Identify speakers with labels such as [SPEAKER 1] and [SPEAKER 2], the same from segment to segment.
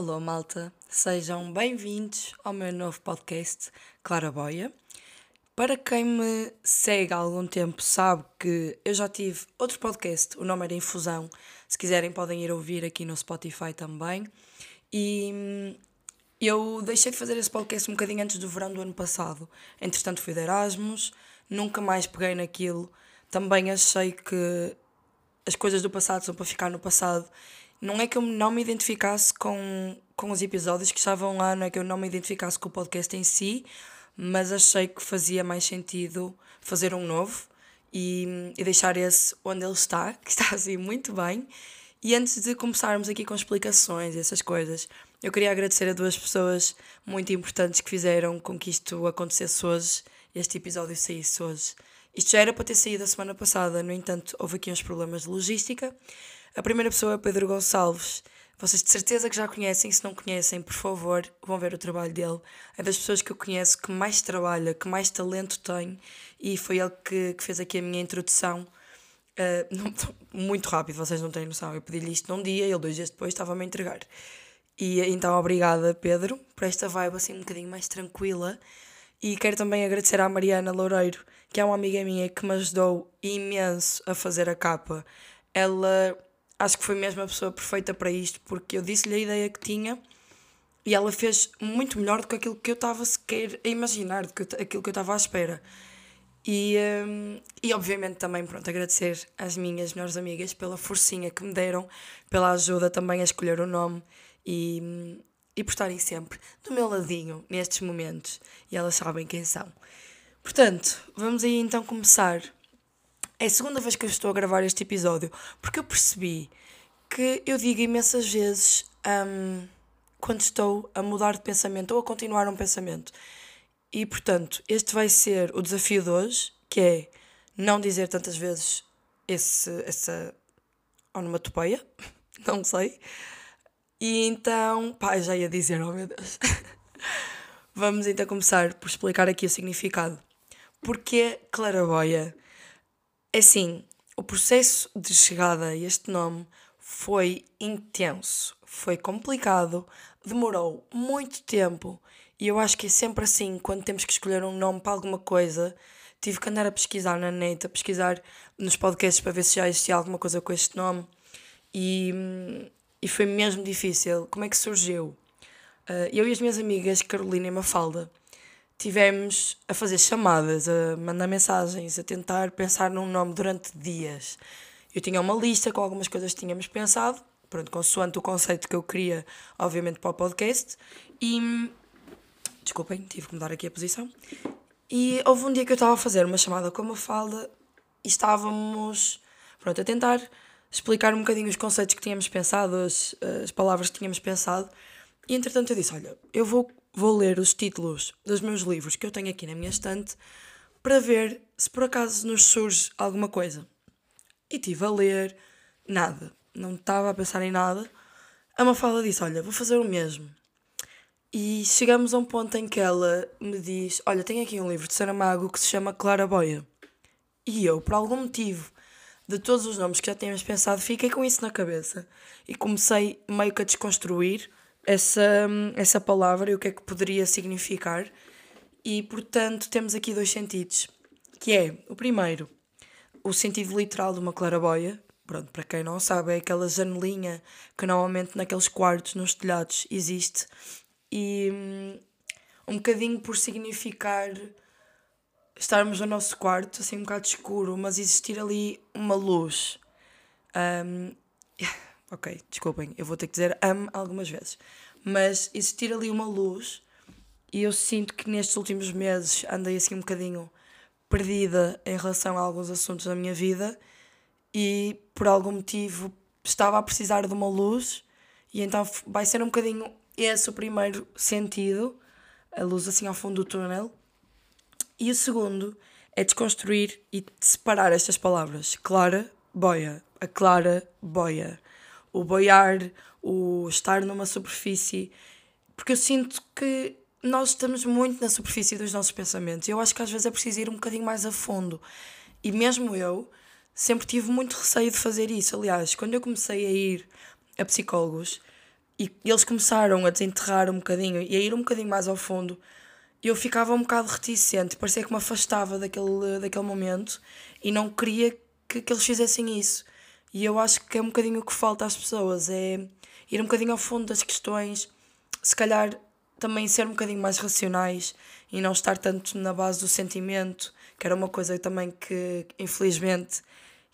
[SPEAKER 1] Alô, malta, sejam bem-vindos ao meu novo podcast Claraboia. Para quem me segue há algum tempo, sabe que eu já tive outro podcast, o nome era Infusão. Se quiserem, podem ir ouvir aqui no Spotify também. E hum, eu deixei de fazer esse podcast um bocadinho antes do verão do ano passado. Entretanto, fui de Erasmus, nunca mais peguei naquilo. Também achei que as coisas do passado são para ficar no passado. Não é que eu não me identificasse com, com os episódios que estavam lá, não é que eu não me identificasse com o podcast em si, mas achei que fazia mais sentido fazer um novo e, e deixar esse onde ele está, que está assim muito bem. E antes de começarmos aqui com explicações essas coisas, eu queria agradecer a duas pessoas muito importantes que fizeram com que isto acontecesse hoje, este episódio saísse hoje. Isto já era para ter saído a semana passada, no entanto, houve aqui uns problemas de logística. A primeira pessoa é Pedro Gonçalves. Vocês de certeza que já conhecem, se não conhecem, por favor, vão ver o trabalho dele. É das pessoas que eu conheço que mais trabalha, que mais talento tem e foi ele que, que fez aqui a minha introdução. Uh, muito rápido, vocês não têm noção. Eu pedi-lhe isto num dia ele dois dias depois estava-me a entregar. E então, obrigada, Pedro, por esta vibe assim um bocadinho mais tranquila. E quero também agradecer à Mariana Loureiro, que é uma amiga minha que me ajudou imenso a fazer a capa. Ela acho que foi mesmo a pessoa perfeita para isto, porque eu disse-lhe a ideia que tinha e ela fez muito melhor do que aquilo que eu estava sequer a imaginar, do que aquilo que eu estava à espera. E, um, e obviamente também, pronto, agradecer às minhas melhores amigas pela forcinha que me deram, pela ajuda também a escolher o nome e, e por estarem sempre do meu ladinho nestes momentos. E elas sabem quem são. Portanto, vamos aí então começar é a segunda vez que eu estou a gravar este episódio, porque eu percebi que eu digo imensas vezes um, quando estou a mudar de pensamento ou a continuar um pensamento. E portanto, este vai ser o desafio de hoje, que é não dizer tantas vezes esse, essa onomatopeia, não sei. E então, pá, já ia dizer, oh meu Deus. Vamos então começar por explicar aqui o significado. Porque claraboia assim, o processo de chegada a este nome foi intenso, foi complicado, demorou muito tempo e eu acho que é sempre assim quando temos que escolher um nome para alguma coisa. Tive que andar a pesquisar na net, a pesquisar nos podcasts para ver se já existia alguma coisa com este nome e, e foi mesmo difícil. Como é que surgiu? Uh, eu e as minhas amigas Carolina e Mafalda tivemos a fazer chamadas, a mandar mensagens, a tentar pensar num nome durante dias. Eu tinha uma lista com algumas coisas que tínhamos pensado, pronto, consoante o conceito que eu queria, obviamente, para o podcast. E. Desculpem, tive que mudar aqui a posição. E houve um dia que eu estava a fazer uma chamada com uma falda e estávamos, pronto, a tentar explicar um bocadinho os conceitos que tínhamos pensado, as, as palavras que tínhamos pensado. E entretanto eu disse: Olha, eu vou vou ler os títulos dos meus livros que eu tenho aqui na minha estante para ver se por acaso nos surge alguma coisa. E estive a ler, nada, não estava a pensar em nada. A Mafalda disse: Olha, vou fazer o mesmo. E chegamos a um ponto em que ela me diz: Olha, tenho aqui um livro de Saramago que se chama Clara Boia. E eu, por algum motivo, de todos os nomes que já tínhamos pensado, fiquei com isso na cabeça e comecei meio que a desconstruir essa, essa palavra e o que é que poderia significar. E portanto temos aqui dois sentidos, que é o primeiro, o sentido literal de uma claraboia. Pronto, para quem não sabe, é aquela janelinha que normalmente naqueles quartos, nos telhados, existe. E um bocadinho por significar estarmos no nosso quarto, assim um bocado escuro, mas existir ali uma luz. Um, ok, desculpem, eu vou ter que dizer amo algumas vezes, mas existir ali uma luz e eu sinto que nestes últimos meses andei assim um bocadinho perdida em relação a alguns assuntos da minha vida e por algum motivo estava a precisar de uma luz e então vai ser um bocadinho esse o primeiro sentido, a luz assim ao fundo do túnel. E o segundo é desconstruir e separar estas palavras. Clara, boia. A clara, boia o boiar, o estar numa superfície, porque eu sinto que nós estamos muito na superfície dos nossos pensamentos. Eu acho que às vezes é preciso ir um bocadinho mais a fundo. E mesmo eu sempre tive muito receio de fazer isso. Aliás, quando eu comecei a ir a psicólogos, e eles começaram a desenterrar um bocadinho e a ir um bocadinho mais ao fundo, eu ficava um bocado reticente, parecia que me afastava daquele, daquele momento e não queria que, que eles fizessem isso. E eu acho que é um bocadinho o que falta às pessoas, é ir um bocadinho ao fundo das questões, se calhar também ser um bocadinho mais racionais e não estar tanto na base do sentimento, que era uma coisa também que, infelizmente,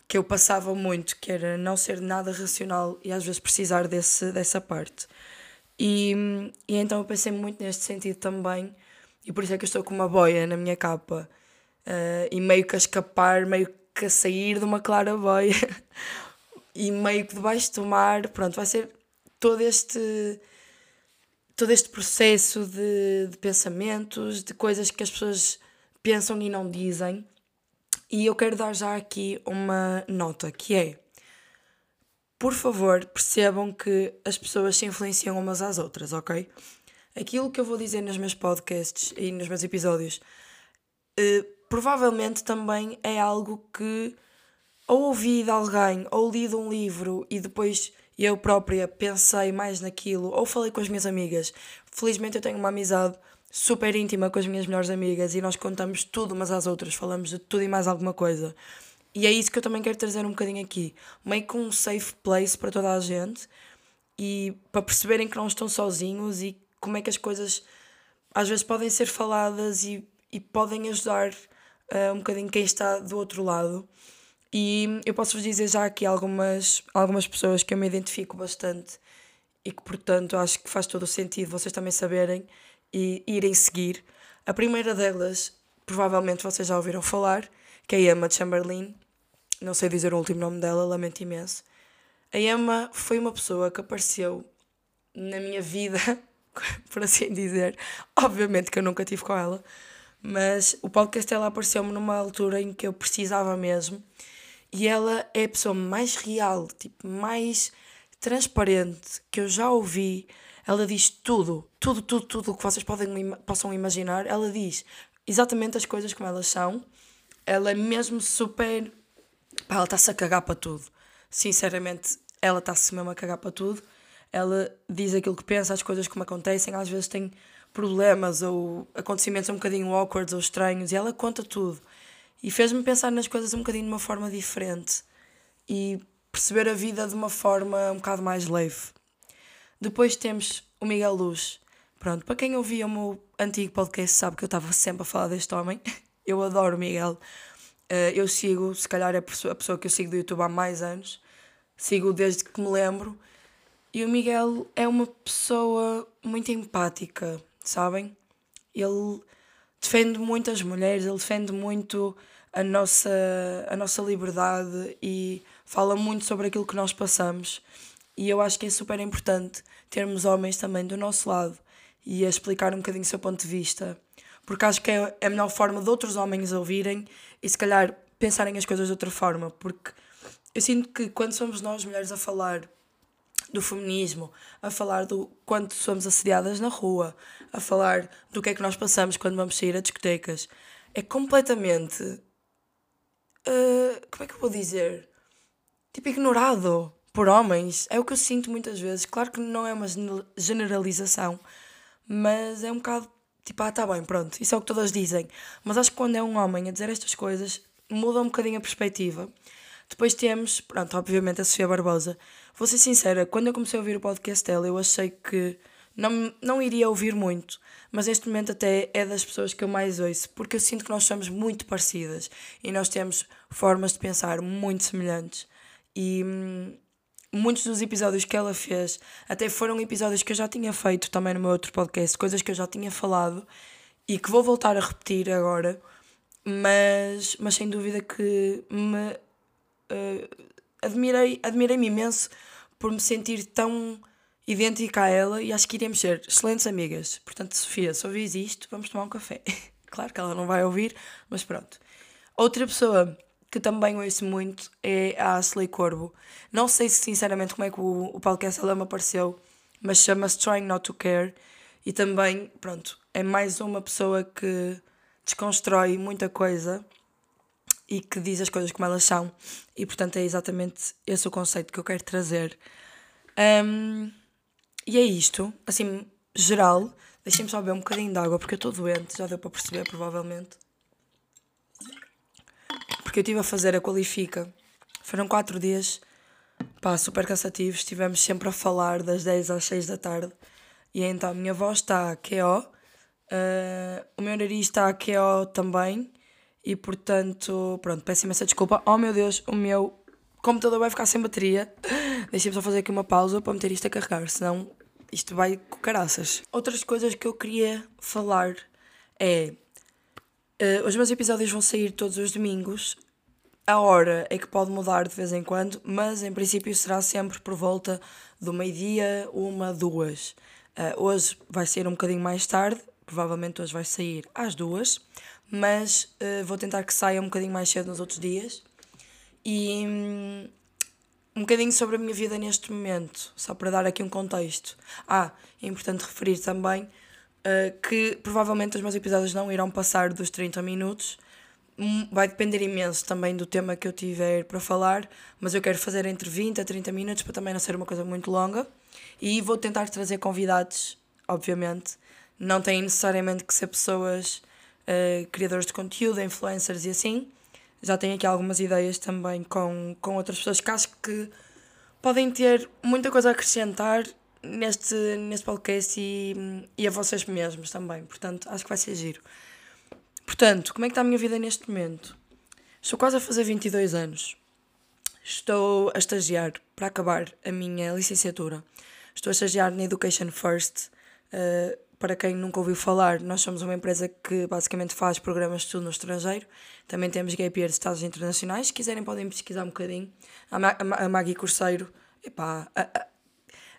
[SPEAKER 1] que eu passava muito, que era não ser nada racional e às vezes precisar desse, dessa parte. E, e então eu pensei muito neste sentido também, e por isso é que eu estou com uma boia na minha capa, uh, e meio que a escapar, meio que a sair de uma clara boia, e meio que debaixo do mar, pronto, vai ser todo este todo este processo de, de pensamentos, de coisas que as pessoas pensam e não dizem. E eu quero dar já aqui uma nota que é: por favor, percebam que as pessoas se influenciam umas às outras, ok? Aquilo que eu vou dizer nos meus podcasts e nos meus episódios eh, provavelmente também é algo que ou ouvi de alguém ou li de um livro e depois eu própria pensei mais naquilo, ou falei com as minhas amigas. Felizmente eu tenho uma amizade super íntima com as minhas melhores amigas e nós contamos tudo umas às outras, falamos de tudo e mais alguma coisa. E é isso que eu também quero trazer um bocadinho aqui. Meio que um safe place para toda a gente e para perceberem que não estão sozinhos e como é que as coisas às vezes podem ser faladas e, e podem ajudar uh, um bocadinho quem está do outro lado. E eu posso vos dizer já aqui algumas, algumas pessoas que eu me identifico bastante e que, portanto, acho que faz todo o sentido vocês também saberem e irem seguir. A primeira delas, provavelmente vocês já ouviram falar, que é a Emma Chamberlain. Não sei dizer o último nome dela, lamento imenso. A Emma foi uma pessoa que apareceu na minha vida, por assim dizer. Obviamente que eu nunca tive com ela, mas o podcast dela apareceu-me numa altura em que eu precisava mesmo e ela é a pessoa mais real, tipo, mais transparente que eu já ouvi. Ela diz tudo, tudo, tudo, tudo o que vocês podem, possam imaginar. Ela diz exatamente as coisas como elas são. Ela é mesmo super. Pá, ela está-se a cagar para tudo. Sinceramente, ela está-se mesmo a cagar para tudo. Ela diz aquilo que pensa, as coisas como acontecem. Às vezes tem problemas ou acontecimentos um bocadinho awkward ou estranhos e ela conta tudo. E fez-me pensar nas coisas um bocadinho de uma forma diferente e perceber a vida de uma forma um bocado mais leve. Depois temos o Miguel Luz. Pronto, para quem ouvia o meu antigo podcast sabe que eu estava sempre a falar deste homem. Eu adoro o Miguel. Eh, eu sigo, se calhar é a pessoa que eu sigo do YouTube há mais anos. Sigo desde que me lembro. E o Miguel é uma pessoa muito empática, sabem? Ele defende muito as mulheres, ele defende muito a nossa, a nossa liberdade e fala muito sobre aquilo que nós passamos. E eu acho que é super importante termos homens também do nosso lado e a explicar um bocadinho o seu ponto de vista, porque acho que é a melhor forma de outros homens ouvirem e se calhar pensarem as coisas de outra forma, porque eu sinto que quando somos nós mulheres a falar do feminismo, a falar do quanto somos assediadas na rua, a falar do que é que nós passamos quando vamos sair a discotecas. É completamente. Uh, como é que eu vou dizer? Tipo, ignorado por homens. É o que eu sinto muitas vezes. Claro que não é uma generalização, mas é um bocado tipo, ah, tá bem, pronto, isso é o que todas dizem. Mas acho que quando é um homem a dizer estas coisas, muda um bocadinho a perspectiva. Depois temos, pronto, obviamente a Sofia Barbosa. Vou ser sincera, quando eu comecei a ouvir o podcast dela, eu achei que não, não iria ouvir muito, mas neste momento até é das pessoas que eu mais ouço, porque eu sinto que nós somos muito parecidas e nós temos formas de pensar muito semelhantes. E hum, muitos dos episódios que ela fez até foram episódios que eu já tinha feito também no meu outro podcast, coisas que eu já tinha falado e que vou voltar a repetir agora, mas, mas sem dúvida que me uh, admirei, admirei-me imenso por me sentir tão idêntica a ela e acho que iremos ser excelentes amigas. Portanto, Sofia, se ouvis isto, vamos tomar um café. claro que ela não vai ouvir, mas pronto. Outra pessoa que também ouço muito é a Ashley Corbo. Não sei se sinceramente como é que o, o podcast me apareceu, mas chama-se Trying Not to Care e também, pronto, é mais uma pessoa que desconstrói muita coisa e que diz as coisas como elas são. E portanto é exatamente esse o conceito que eu quero trazer. Um, e é isto, assim, geral. Deixem-me só beber um bocadinho de água porque eu estou doente, já deu para perceber, provavelmente. Porque eu estive a fazer a qualifica. Foram quatro dias, pá, super cansativos. Estivemos sempre a falar das 10 às 6 da tarde. E então a minha voz está QO, uh, o meu nariz está QO também. E portanto, pronto, peço imensa desculpa. Oh meu Deus, o meu computador vai ficar sem bateria. Deixem-me só fazer aqui uma pausa para meter isto a carregar, senão isto vai com caraças. Outras coisas que eu queria falar é. Uh, os meus episódios vão sair todos os domingos. A hora é que pode mudar de vez em quando, mas em princípio será sempre por volta do meio-dia, uma, duas. Uh, hoje vai sair um bocadinho mais tarde, provavelmente hoje vai sair às duas, mas uh, vou tentar que saia um bocadinho mais cedo nos outros dias. E um, bocadinho sobre a minha vida neste momento, só para dar aqui um contexto. Ah, é importante referir também uh, que provavelmente os meus episódios não irão passar dos 30 minutos. Hum, vai depender imenso também do tema que eu tiver para falar, mas eu quero fazer entre 20 a 30 minutos para também não ser uma coisa muito longa. E vou tentar trazer convidados, obviamente. Não têm necessariamente que ser pessoas uh, criadores de conteúdo, influencers e assim já tenho aqui algumas ideias também com, com outras pessoas que acho que podem ter muita coisa a acrescentar neste, neste podcast e, e a vocês mesmos também. Portanto, acho que vai ser giro. Portanto, como é que está a minha vida neste momento? Estou quase a fazer 22 anos. Estou a estagiar para acabar a minha licenciatura. Estou a estagiar na Education First. Uh, para quem nunca ouviu falar, nós somos uma empresa que basicamente faz programas de estudo no estrangeiro. Também temos gap year de Estados Internacionais. Se quiserem, podem pesquisar um bocadinho. A, Ma a Maggie Corseiro, epá, a, a,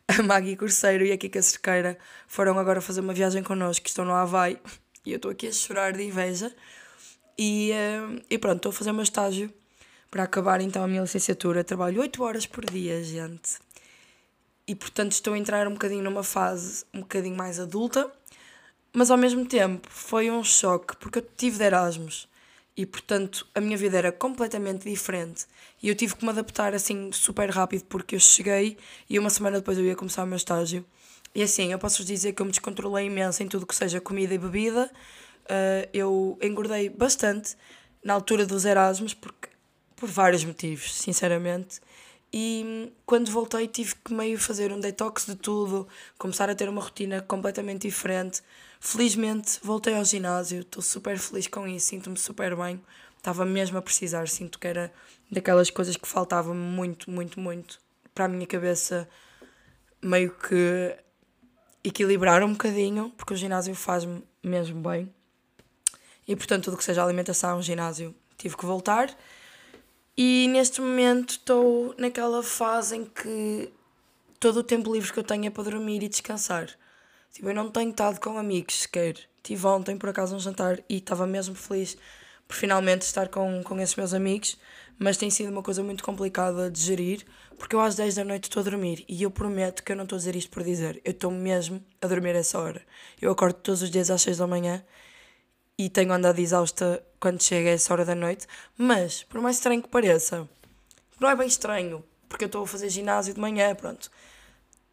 [SPEAKER 1] a Maggie Corseiro e a Kika Cerqueira foram agora fazer uma viagem connosco, que estão no Havaí. E eu estou aqui a chorar de inveja. E, uh, e pronto, estou a fazer o meu estágio para acabar então a minha licenciatura. Trabalho 8 horas por dia, gente e portanto estou a entrar um bocadinho numa fase um bocadinho mais adulta, mas ao mesmo tempo foi um choque porque eu tive de Erasmus e portanto a minha vida era completamente diferente e eu tive que me adaptar assim super rápido porque eu cheguei e uma semana depois eu ia começar o meu estágio. E assim, eu posso-vos dizer que eu me descontrolei imenso em tudo que seja comida e bebida. Uh, eu engordei bastante na altura dos Erasmus, porque, por vários motivos, sinceramente. E quando voltei tive que meio fazer um detox de tudo, começar a ter uma rotina completamente diferente. Felizmente voltei ao ginásio, estou super feliz com isso, sinto-me super bem. Estava mesmo a precisar, sinto que era daquelas coisas que faltavam muito, muito, muito para a minha cabeça meio que equilibrar um bocadinho, porque o ginásio faz-me mesmo bem. E portanto, tudo que seja alimentação, ginásio, tive que voltar. E neste momento estou naquela fase em que todo o tempo livre que eu tenho é para dormir e descansar. Tipo, eu não tenho estado com amigos sequer. Tive ontem por acaso um jantar e estava mesmo feliz por finalmente estar com, com esses meus amigos, mas tem sido uma coisa muito complicada de gerir, porque eu às 10 da noite estou a dormir e eu prometo que eu não estou a dizer isto por dizer, eu estou mesmo a dormir essa hora. Eu acordo todos os dias às 6 da manhã e tenho andado exausta quando chega essa hora da noite, mas, por mais estranho que pareça, não é bem estranho, porque eu estou a fazer ginásio de manhã, pronto.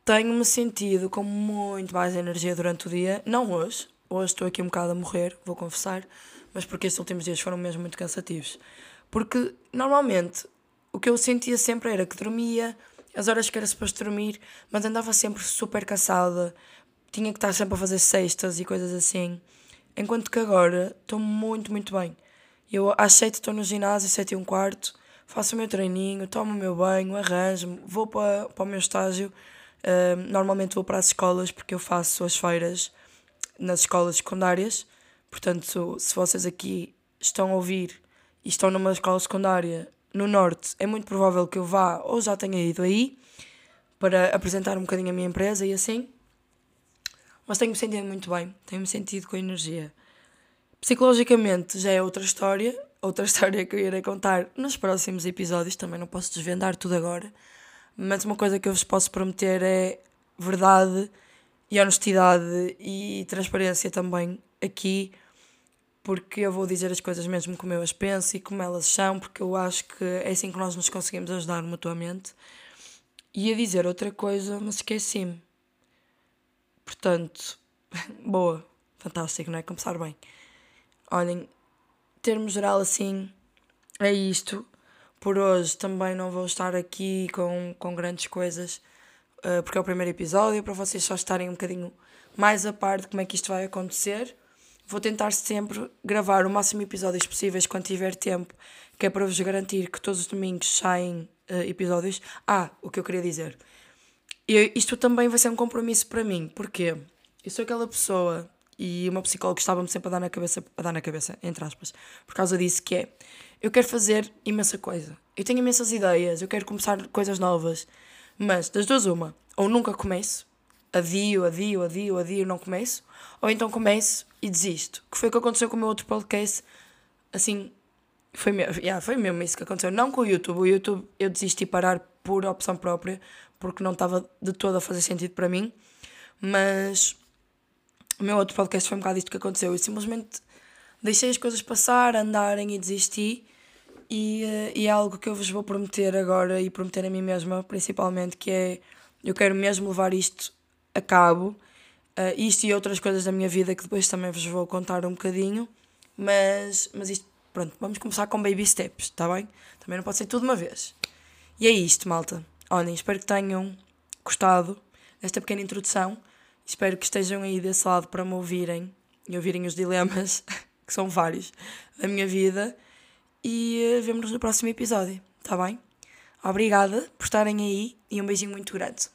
[SPEAKER 1] Tenho-me sentido com muito mais energia durante o dia, não hoje, hoje estou aqui um bocado a morrer, vou confessar, mas porque estes últimos dias foram mesmo muito cansativos. Porque, normalmente, o que eu sentia sempre era que dormia, as horas que era suposto dormir, mas andava sempre super cansada, tinha que estar sempre a fazer cestas e coisas assim. Enquanto que agora estou muito, muito bem. Eu às 7 estou no ginásio, 7 e um quarto, faço o meu treininho, tomo o meu banho, arranjo-me, vou para, para o meu estágio. Uh, normalmente vou para as escolas porque eu faço as feiras nas escolas secundárias. Portanto, se vocês aqui estão a ouvir e estão numa escola secundária no Norte, é muito provável que eu vá ou já tenha ido aí para apresentar um bocadinho a minha empresa e assim. Mas tenho-me sentido muito bem, tenho-me sentido com energia. Psicologicamente já é outra história, outra história que eu irei contar nos próximos episódios, também não posso desvendar tudo agora, mas uma coisa que eu vos posso prometer é verdade e honestidade e transparência também aqui, porque eu vou dizer as coisas mesmo como eu as penso e como elas são, porque eu acho que é assim que nós nos conseguimos ajudar mutuamente. E a dizer outra coisa, mas esqueci-me. Portanto, boa, fantástico, não é? Começar bem. Olhem, em termos geral, assim, é isto. Por hoje também não vou estar aqui com, com grandes coisas, uh, porque é o primeiro episódio, para vocês só estarem um bocadinho mais a par de como é que isto vai acontecer. Vou tentar sempre gravar o máximo de episódios possíveis quando tiver tempo, que é para vos garantir que todos os domingos saem uh, episódios. Ah, o que eu queria dizer. Isto também vai ser um compromisso para mim, porque eu sou aquela pessoa e uma psicóloga estava-me sempre a dar na cabeça, a dar na cabeça, entre aspas, por causa disso, que é eu quero fazer imensa coisa. Eu tenho imensas ideias, eu quero começar coisas novas, mas das duas uma, ou nunca começo, adio, adio, adio, adio, não começo, ou então começo e desisto. Que foi o que aconteceu com o meu outro podcast, assim, foi mesmo, yeah, foi mesmo isso que aconteceu. Não com o YouTube, o YouTube eu desisti parar por opção própria, porque não estava de todo a fazer sentido para mim, mas o meu outro podcast foi um bocado isto que aconteceu. Eu simplesmente deixei as coisas passar, andarem e desisti. E, eh, e é algo que eu vos vou prometer agora e prometer a mim mesma, principalmente, que é eu quero mesmo levar isto a cabo, uh, isto e outras coisas da minha vida que depois também vos vou contar um bocadinho, mas, mas isto, pronto, vamos começar com baby steps, está bem? Também não pode ser tudo uma vez. E é isto, malta. Olhem, espero que tenham gostado desta pequena introdução. Espero que estejam aí desse lado para me ouvirem e ouvirem os dilemas, que são vários, da minha vida. E uh, vemo-nos no próximo episódio, está bem? Obrigada por estarem aí e um beijinho muito grande.